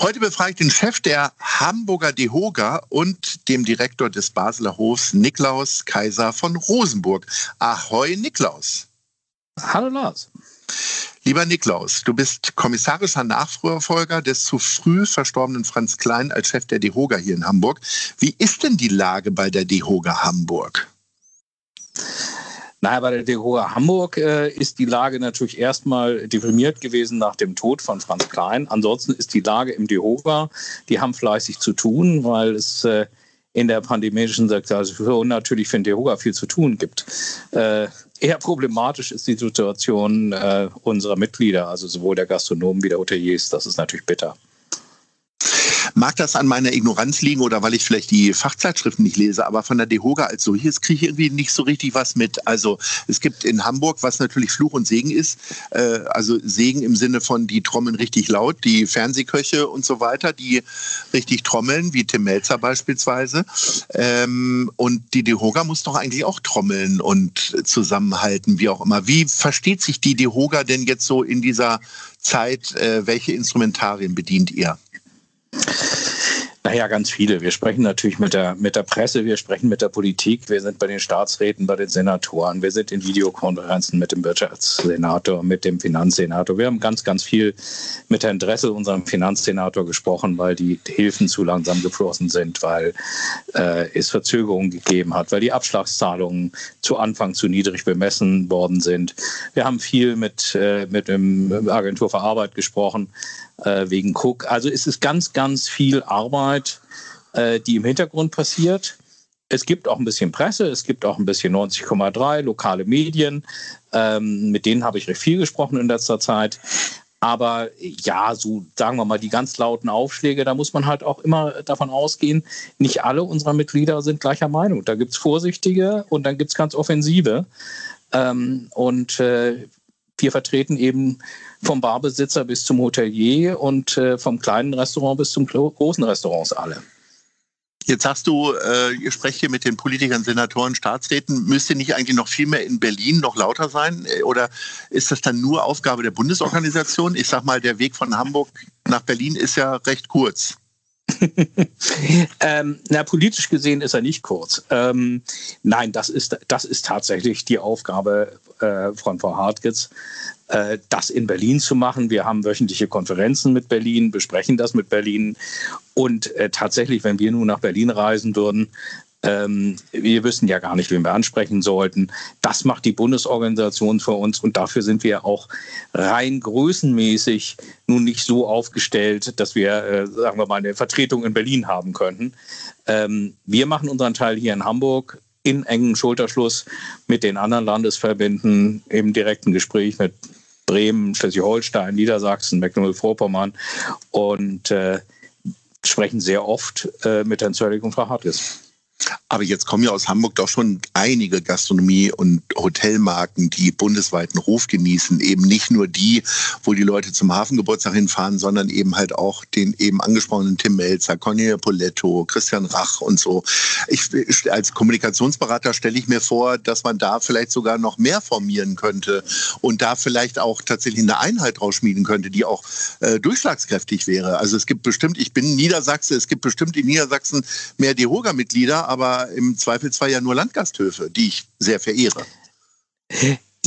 Heute befrage ich den Chef der Hamburger DEHOGA und dem Direktor des Basler Hofs, Niklaus Kaiser von Rosenburg. Ahoi, Niklaus. Hallo Lars. Lieber Niklaus, du bist kommissarischer Nachfolger des zu früh verstorbenen Franz Klein als Chef der DEHOGA hier in Hamburg. Wie ist denn die Lage bei der DEHOGA Hamburg? Naja, bei der DEHOGA Hamburg äh, ist die Lage natürlich erstmal deprimiert gewesen nach dem Tod von Franz Klein. Ansonsten ist die Lage im DEHOGA, die haben fleißig zu tun, weil es äh, in der pandemischen Situation natürlich für den DEHOGA viel zu tun gibt. Äh, eher problematisch ist die Situation äh, unserer Mitglieder, also sowohl der Gastronomen wie der Hoteliers. Das ist natürlich bitter. Mag das an meiner Ignoranz liegen oder weil ich vielleicht die Fachzeitschriften nicht lese, aber von der DEHOGA als solches kriege ich irgendwie nicht so richtig was mit. Also es gibt in Hamburg, was natürlich Fluch und Segen ist, äh, also Segen im Sinne von, die trommeln richtig laut, die Fernsehköche und so weiter, die richtig trommeln, wie Tim Melzer beispielsweise. Ähm, und die DEHOGA muss doch eigentlich auch trommeln und zusammenhalten, wie auch immer. Wie versteht sich die DEHOGA denn jetzt so in dieser Zeit? Äh, welche Instrumentarien bedient ihr? Naja, ganz viele. Wir sprechen natürlich mit der, mit der Presse, wir sprechen mit der Politik, wir sind bei den Staatsräten, bei den Senatoren, wir sind in Videokonferenzen mit dem Wirtschaftssenator, mit dem Finanzsenator. Wir haben ganz, ganz viel mit Herrn Dressel, unserem Finanzsenator, gesprochen, weil die Hilfen zu langsam geflossen sind, weil äh, es Verzögerungen gegeben hat, weil die Abschlagszahlungen zu Anfang zu niedrig bemessen worden sind. Wir haben viel mit, äh, mit dem Agentur für Arbeit gesprochen äh, wegen Cook. Also es ist ganz, ganz viel Arbeit, äh, die im Hintergrund passiert. Es gibt auch ein bisschen Presse, es gibt auch ein bisschen 90,3 lokale Medien. Ähm, mit denen habe ich recht viel gesprochen in letzter Zeit. Aber ja, so sagen wir mal, die ganz lauten Aufschläge, da muss man halt auch immer davon ausgehen, nicht alle unserer Mitglieder sind gleicher Meinung. Da gibt es vorsichtige und dann gibt es ganz offensive. Ähm, und äh, wir vertreten eben vom Barbesitzer bis zum Hotelier und äh, vom kleinen Restaurant bis zum großen Restaurants alle. Jetzt sagst du, äh, ihr sprecht hier mit den Politikern, Senatoren, Staatsräten. Müsste nicht eigentlich noch viel mehr in Berlin noch lauter sein? Äh, oder ist das dann nur Aufgabe der Bundesorganisation? Ich sag mal, der Weg von Hamburg nach Berlin ist ja recht kurz. ähm, na, politisch gesehen ist er nicht kurz. Ähm, nein, das ist, das ist tatsächlich die Aufgabe äh, von Frau Hartgitz, äh, das in Berlin zu machen. Wir haben wöchentliche Konferenzen mit Berlin, besprechen das mit Berlin. Und äh, tatsächlich, wenn wir nun nach Berlin reisen würden, ähm, wir wüssten ja gar nicht, wen wir ansprechen sollten. Das macht die Bundesorganisation für uns und dafür sind wir auch rein größenmäßig nun nicht so aufgestellt, dass wir, äh, sagen wir mal, eine Vertretung in Berlin haben könnten. Ähm, wir machen unseren Teil hier in Hamburg in engem Schulterschluss mit den anderen Landesverbänden im direkten Gespräch mit Bremen, Schleswig-Holstein, Niedersachsen, Mecklenburg-Vorpommern und äh, sprechen sehr oft äh, mit Herrn Zöllig und Frau Hartges. Aber jetzt kommen ja aus Hamburg doch schon einige Gastronomie- und Hotelmarken, die bundesweiten Ruf genießen. Eben nicht nur die, wo die Leute zum Hafengeburtstag hinfahren, sondern eben halt auch den eben angesprochenen Tim Melzer, Cornelia Poletto, Christian Rach und so. Ich, als Kommunikationsberater stelle ich mir vor, dass man da vielleicht sogar noch mehr formieren könnte und da vielleicht auch tatsächlich eine Einheit draus schmieden könnte, die auch äh, durchschlagskräftig wäre. Also es gibt bestimmt, ich bin Niedersachse, es gibt bestimmt in Niedersachsen mehr DEHOGA-Mitglieder, aber im Zweifelsfall ja nur Landgasthöfe, die ich sehr verehre.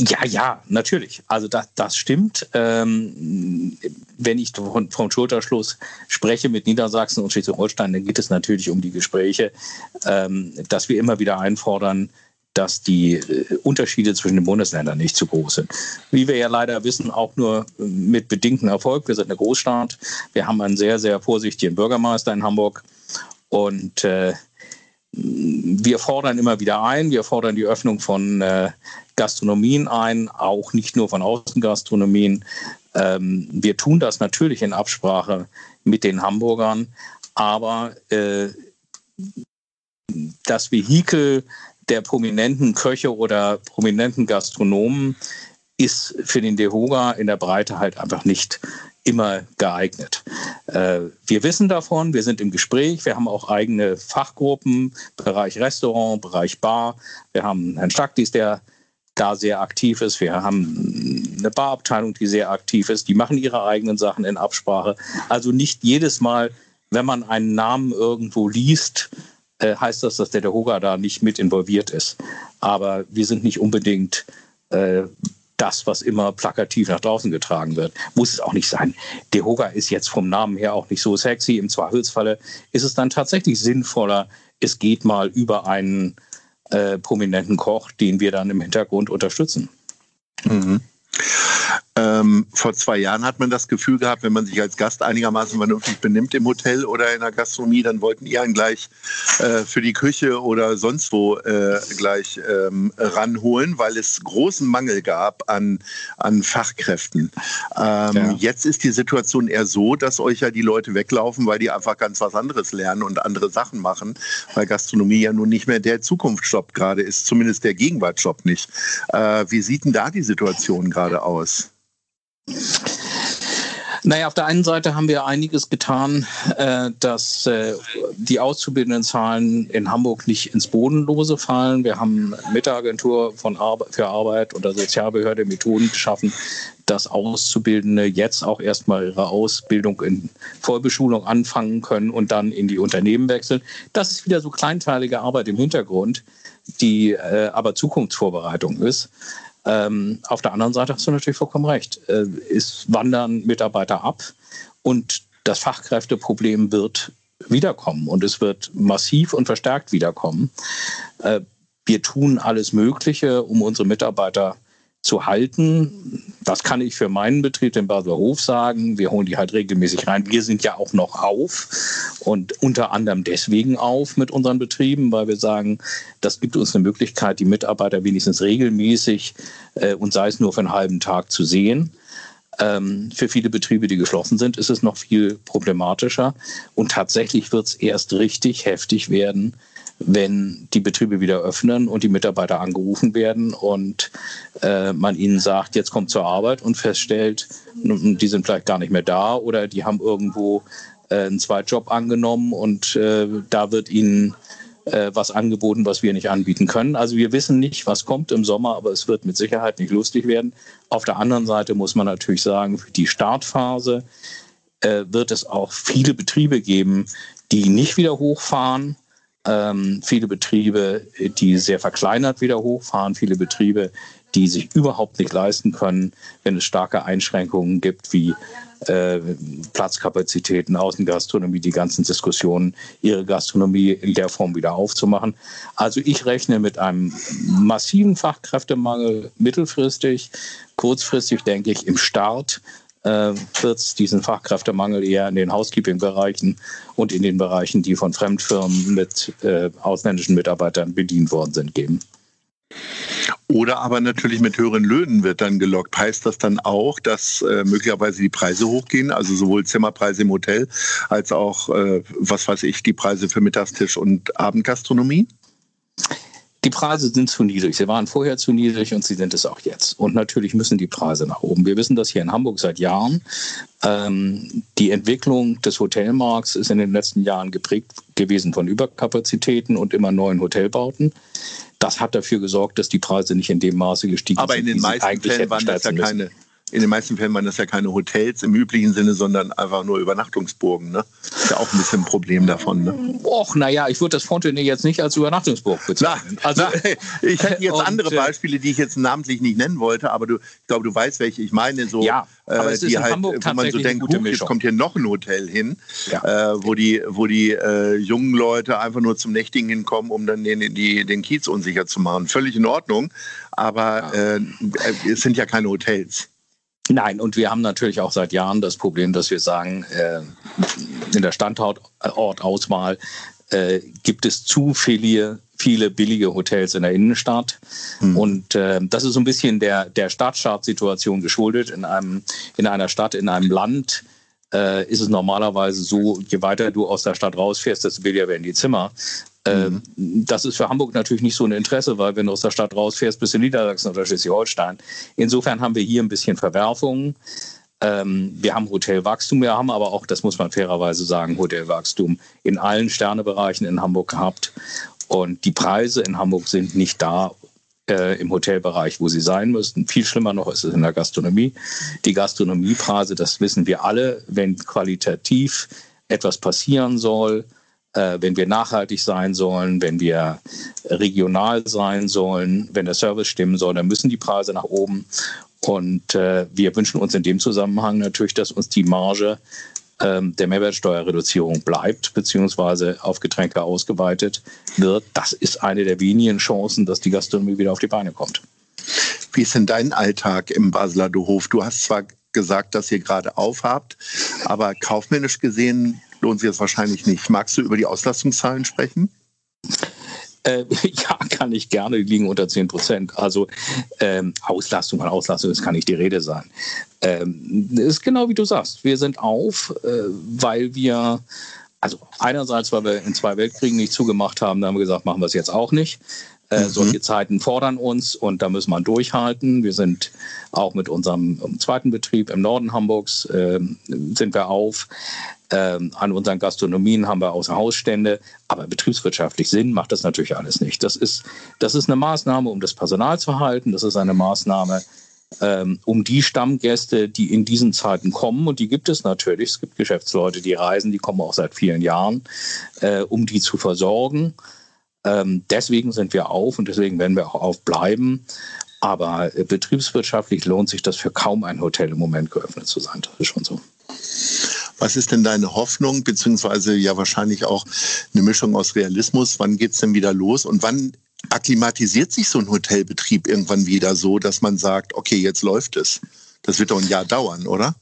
Ja, ja, natürlich. Also das, das stimmt. Ähm, wenn ich von, vom Schulterschluss spreche mit Niedersachsen und Schleswig-Holstein, dann geht es natürlich um die Gespräche, ähm, dass wir immer wieder einfordern, dass die äh, Unterschiede zwischen den Bundesländern nicht zu groß sind. Wie wir ja leider wissen, auch nur mit bedingtem Erfolg. Wir sind eine Großstadt. Wir haben einen sehr, sehr vorsichtigen Bürgermeister in Hamburg. Und äh, wir fordern immer wieder ein, wir fordern die Öffnung von äh, Gastronomien ein, auch nicht nur von Außengastronomien. Ähm, wir tun das natürlich in Absprache mit den Hamburgern, aber äh, das Vehikel der prominenten Köche oder prominenten Gastronomen ist für den DEHOGA in der Breite halt einfach nicht immer geeignet. Äh, wir wissen davon, wir sind im Gespräch, wir haben auch eigene Fachgruppen, Bereich Restaurant, Bereich Bar. Wir haben Herrn Staktis, der da sehr aktiv ist. Wir haben eine Barabteilung, die sehr aktiv ist. Die machen ihre eigenen Sachen in Absprache. Also nicht jedes Mal, wenn man einen Namen irgendwo liest, äh, heißt das, dass der Dehoga da nicht mit involviert ist. Aber wir sind nicht unbedingt äh, das, was immer plakativ nach draußen getragen wird. Muss es auch nicht sein. Dehoga ist jetzt vom Namen her auch nicht so sexy. Im Zweifelsfalle ist es dann tatsächlich sinnvoller, es geht mal über einen äh, prominenten Koch, den wir dann im Hintergrund unterstützen. Mhm. Ähm, vor zwei Jahren hat man das Gefühl gehabt, wenn man sich als Gast einigermaßen vernünftig benimmt im Hotel oder in der Gastronomie, dann wollten die einen gleich äh, für die Küche oder sonst wo äh, gleich ähm, ranholen, weil es großen Mangel gab an, an Fachkräften. Ähm, ja. Jetzt ist die Situation eher so, dass euch ja die Leute weglaufen, weil die einfach ganz was anderes lernen und andere Sachen machen, weil Gastronomie ja nun nicht mehr der Zukunftsjob gerade ist, zumindest der Gegenwartsjob nicht. Äh, wie sieht denn da die Situation gerade aus? Naja, auf der einen Seite haben wir einiges getan, äh, dass äh, die Auszubildendenzahlen in Hamburg nicht ins Bodenlose fallen. Wir haben mit der Agentur von Arbe für Arbeit oder Sozialbehörde Methoden geschaffen, dass Auszubildende jetzt auch erstmal ihre Ausbildung in Vollbeschulung anfangen können und dann in die Unternehmen wechseln. Das ist wieder so kleinteilige Arbeit im Hintergrund, die äh, aber Zukunftsvorbereitung ist. Ähm, auf der anderen Seite hast du natürlich vollkommen recht. Äh, es wandern Mitarbeiter ab und das Fachkräfteproblem wird wiederkommen und es wird massiv und verstärkt wiederkommen. Äh, wir tun alles Mögliche, um unsere Mitarbeiter zu halten. Das kann ich für meinen Betrieb, den Basler Hof, sagen. Wir holen die halt regelmäßig rein. Wir sind ja auch noch auf und unter anderem deswegen auf mit unseren Betrieben, weil wir sagen, das gibt uns eine Möglichkeit, die Mitarbeiter wenigstens regelmäßig äh, und sei es nur für einen halben Tag zu sehen. Ähm, für viele Betriebe, die geschlossen sind, ist es noch viel problematischer. Und tatsächlich wird es erst richtig heftig werden, wenn die Betriebe wieder öffnen und die Mitarbeiter angerufen werden und äh, man ihnen sagt, jetzt kommt zur Arbeit und feststellt, die sind vielleicht gar nicht mehr da oder die haben irgendwo äh, einen Zweitjob angenommen und äh, da wird ihnen äh, was angeboten, was wir nicht anbieten können. Also wir wissen nicht, was kommt im Sommer, aber es wird mit Sicherheit nicht lustig werden. Auf der anderen Seite muss man natürlich sagen, für die Startphase äh, wird es auch viele Betriebe geben, die nicht wieder hochfahren ähm, viele Betriebe, die sehr verkleinert wieder hochfahren, viele Betriebe, die sich überhaupt nicht leisten können, wenn es starke Einschränkungen gibt, wie äh, Platzkapazitäten, Außengastronomie, die ganzen Diskussionen, ihre Gastronomie in der Form wieder aufzumachen. Also ich rechne mit einem massiven Fachkräftemangel mittelfristig. Kurzfristig denke ich im Start wird es diesen Fachkräftemangel eher in den Housekeeping-Bereichen und in den Bereichen, die von Fremdfirmen mit äh, ausländischen Mitarbeitern bedient worden sind, geben. Oder aber natürlich mit höheren Löhnen wird dann gelockt. Heißt das dann auch, dass äh, möglicherweise die Preise hochgehen, also sowohl Zimmerpreise im Hotel als auch, äh, was weiß ich, die Preise für Mittagstisch und Abendgastronomie? Die Preise sind zu niedrig. Sie waren vorher zu niedrig und sie sind es auch jetzt. Und natürlich müssen die Preise nach oben. Wir wissen das hier in Hamburg seit Jahren. Ähm, die Entwicklung des Hotelmarkts ist in den letzten Jahren geprägt gewesen von Überkapazitäten und immer neuen Hotelbauten. Das hat dafür gesorgt, dass die Preise nicht in dem Maße gestiegen Aber sind. Aber in den meisten Fällen waren das ja keine, in den meisten Fällen waren das ja keine Hotels im üblichen Sinne, sondern einfach nur Übernachtungsburgen. Ne? Ist ja auch ein bisschen ein Problem davon. Ne? Och, naja, ich würde das Fontenay jetzt nicht als Übernachtungsburg bezeichnen. Na, also, na, ich hätte jetzt und, andere äh, Beispiele, die ich jetzt namentlich nicht nennen wollte, aber du, ich glaube, du weißt, welche ich meine. So, ja, aber es ist die in halt, Hamburg wo man so denkt, huch, jetzt kommt hier noch ein Hotel hin, ja. äh, wo die, wo die äh, jungen Leute einfach nur zum Nächtigen hinkommen, um dann den, die, den Kiez unsicher zu machen. Völlig in Ordnung, aber ja. äh, es sind ja keine Hotels. Nein, und wir haben natürlich auch seit Jahren das Problem, dass wir sagen, äh, in der Standortauswahl äh, gibt es zu viele, viele billige Hotels in der Innenstadt. Hm. Und äh, das ist so ein bisschen der, der Stadtstaatssituation geschuldet. In, einem, in einer Stadt, in einem Land äh, ist es normalerweise so, je weiter du aus der Stadt rausfährst, desto billiger werden die Zimmer. Mhm. Das ist für Hamburg natürlich nicht so ein Interesse, weil wenn du aus der Stadt rausfährst, bist du in Niedersachsen oder Schleswig-Holstein. Insofern haben wir hier ein bisschen Verwerfungen. Ähm, wir haben Hotelwachstum, wir haben aber auch, das muss man fairerweise sagen, Hotelwachstum in allen Sternebereichen in Hamburg gehabt. Und die Preise in Hamburg sind nicht da äh, im Hotelbereich, wo sie sein müssten. Viel schlimmer noch ist es in der Gastronomie. Die Gastronomiepreise, das wissen wir alle, wenn qualitativ etwas passieren soll, wenn wir nachhaltig sein sollen, wenn wir regional sein sollen, wenn der Service stimmen soll, dann müssen die Preise nach oben. Und äh, wir wünschen uns in dem Zusammenhang natürlich, dass uns die Marge ähm, der Mehrwertsteuerreduzierung bleibt, beziehungsweise auf Getränke ausgeweitet wird. Das ist eine der wenigen Chancen, dass die Gastronomie wieder auf die Beine kommt. Wie ist denn dein Alltag im Basler Hof? Du hast zwar gesagt, dass ihr gerade aufhabt, aber kaufmännisch gesehen lohnt sich das wahrscheinlich nicht. Magst du über die Auslastungszahlen sprechen? Äh, ja, kann ich gerne, die liegen unter 10 Prozent. Also ähm, Auslastung an Auslastung, das kann nicht die Rede sein. Ähm, ist genau wie du sagst. Wir sind auf, äh, weil wir, also einerseits, weil wir in zwei Weltkriegen nicht zugemacht haben, da haben wir gesagt, machen wir es jetzt auch nicht. Äh, mhm. Solche Zeiten fordern uns und da müssen wir durchhalten. Wir sind auch mit unserem zweiten Betrieb im Norden Hamburgs, äh, sind wir auf. Ähm, an unseren Gastronomien haben wir Außerhausstände, aber betriebswirtschaftlich Sinn macht das natürlich alles nicht. Das ist, das ist eine Maßnahme, um das Personal zu halten. Das ist eine Maßnahme, ähm, um die Stammgäste, die in diesen Zeiten kommen, und die gibt es natürlich. Es gibt Geschäftsleute, die reisen, die kommen auch seit vielen Jahren, äh, um die zu versorgen. Ähm, deswegen sind wir auf und deswegen werden wir auch aufbleiben. Aber äh, betriebswirtschaftlich lohnt sich das für kaum ein Hotel im Moment geöffnet zu sein. Das ist schon so. Was ist denn deine Hoffnung, beziehungsweise ja wahrscheinlich auch eine Mischung aus Realismus? Wann geht es denn wieder los und wann akklimatisiert sich so ein Hotelbetrieb irgendwann wieder so, dass man sagt, okay, jetzt läuft es? Das wird doch ein Jahr dauern, oder?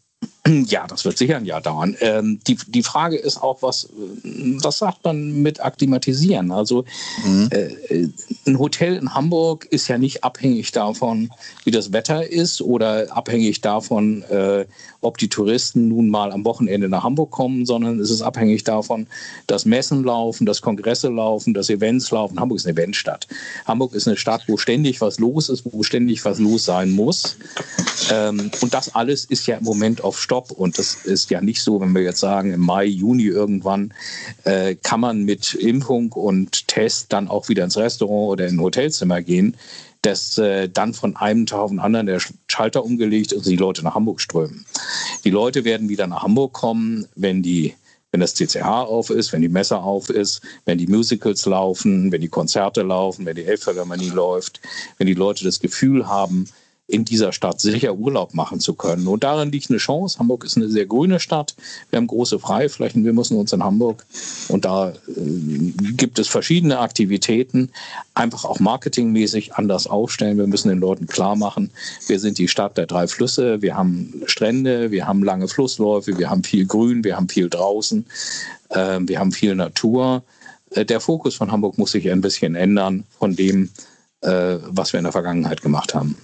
Ja, das wird sicher ein Jahr dauern. Ähm, die, die Frage ist auch, was, was sagt man mit akklimatisieren? Also mhm. äh, ein Hotel in Hamburg ist ja nicht abhängig davon, wie das Wetter ist oder abhängig davon, äh, ob die Touristen nun mal am Wochenende nach Hamburg kommen, sondern es ist abhängig davon, dass Messen laufen, dass Kongresse laufen, dass Events laufen. Hamburg ist eine Eventstadt. Hamburg ist eine Stadt, wo ständig was los ist, wo ständig was los sein muss. Ähm, und das alles ist ja im Moment auf Stopp. Und das ist ja nicht so, wenn wir jetzt sagen, im Mai, Juni irgendwann äh, kann man mit Impfung und Test dann auch wieder ins Restaurant oder in ein Hotelzimmer gehen dass äh, dann von einem Tag auf den anderen der Schalter umgelegt und die Leute nach Hamburg strömen. Die Leute werden wieder nach Hamburg kommen, wenn die wenn das CCH auf ist, wenn die Messe auf ist, wenn die Musicals laufen, wenn die Konzerte laufen, wenn die Elbphilharmonie läuft, wenn die Leute das Gefühl haben, in dieser Stadt sicher Urlaub machen zu können. Und darin liegt eine Chance. Hamburg ist eine sehr grüne Stadt. Wir haben große Freiflächen. Wir müssen uns in Hamburg, und da äh, gibt es verschiedene Aktivitäten, einfach auch marketingmäßig anders aufstellen. Wir müssen den Leuten klar machen, wir sind die Stadt der drei Flüsse. Wir haben Strände, wir haben lange Flussläufe, wir haben viel Grün, wir haben viel draußen, äh, wir haben viel Natur. Äh, der Fokus von Hamburg muss sich ein bisschen ändern von dem, äh, was wir in der Vergangenheit gemacht haben.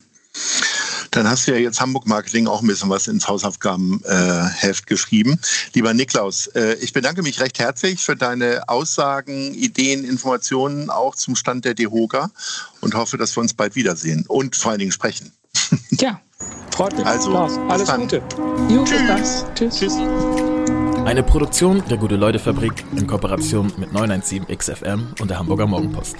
Dann hast du ja jetzt Hamburg Marketing auch ein bisschen was ins Hausaufgabenheft äh, geschrieben. Lieber Niklaus, äh, ich bedanke mich recht herzlich für deine Aussagen, Ideen, Informationen auch zum Stand der DEHOGA und hoffe, dass wir uns bald wiedersehen und vor allen Dingen sprechen. Ja, freut mich. Also, Spaß. alles dann. Gute. Jo, Tschüss. Tschüss. Tschüss. Eine Produktion der Gute-Leute-Fabrik in Kooperation mit 917XFM und der Hamburger Morgenpost.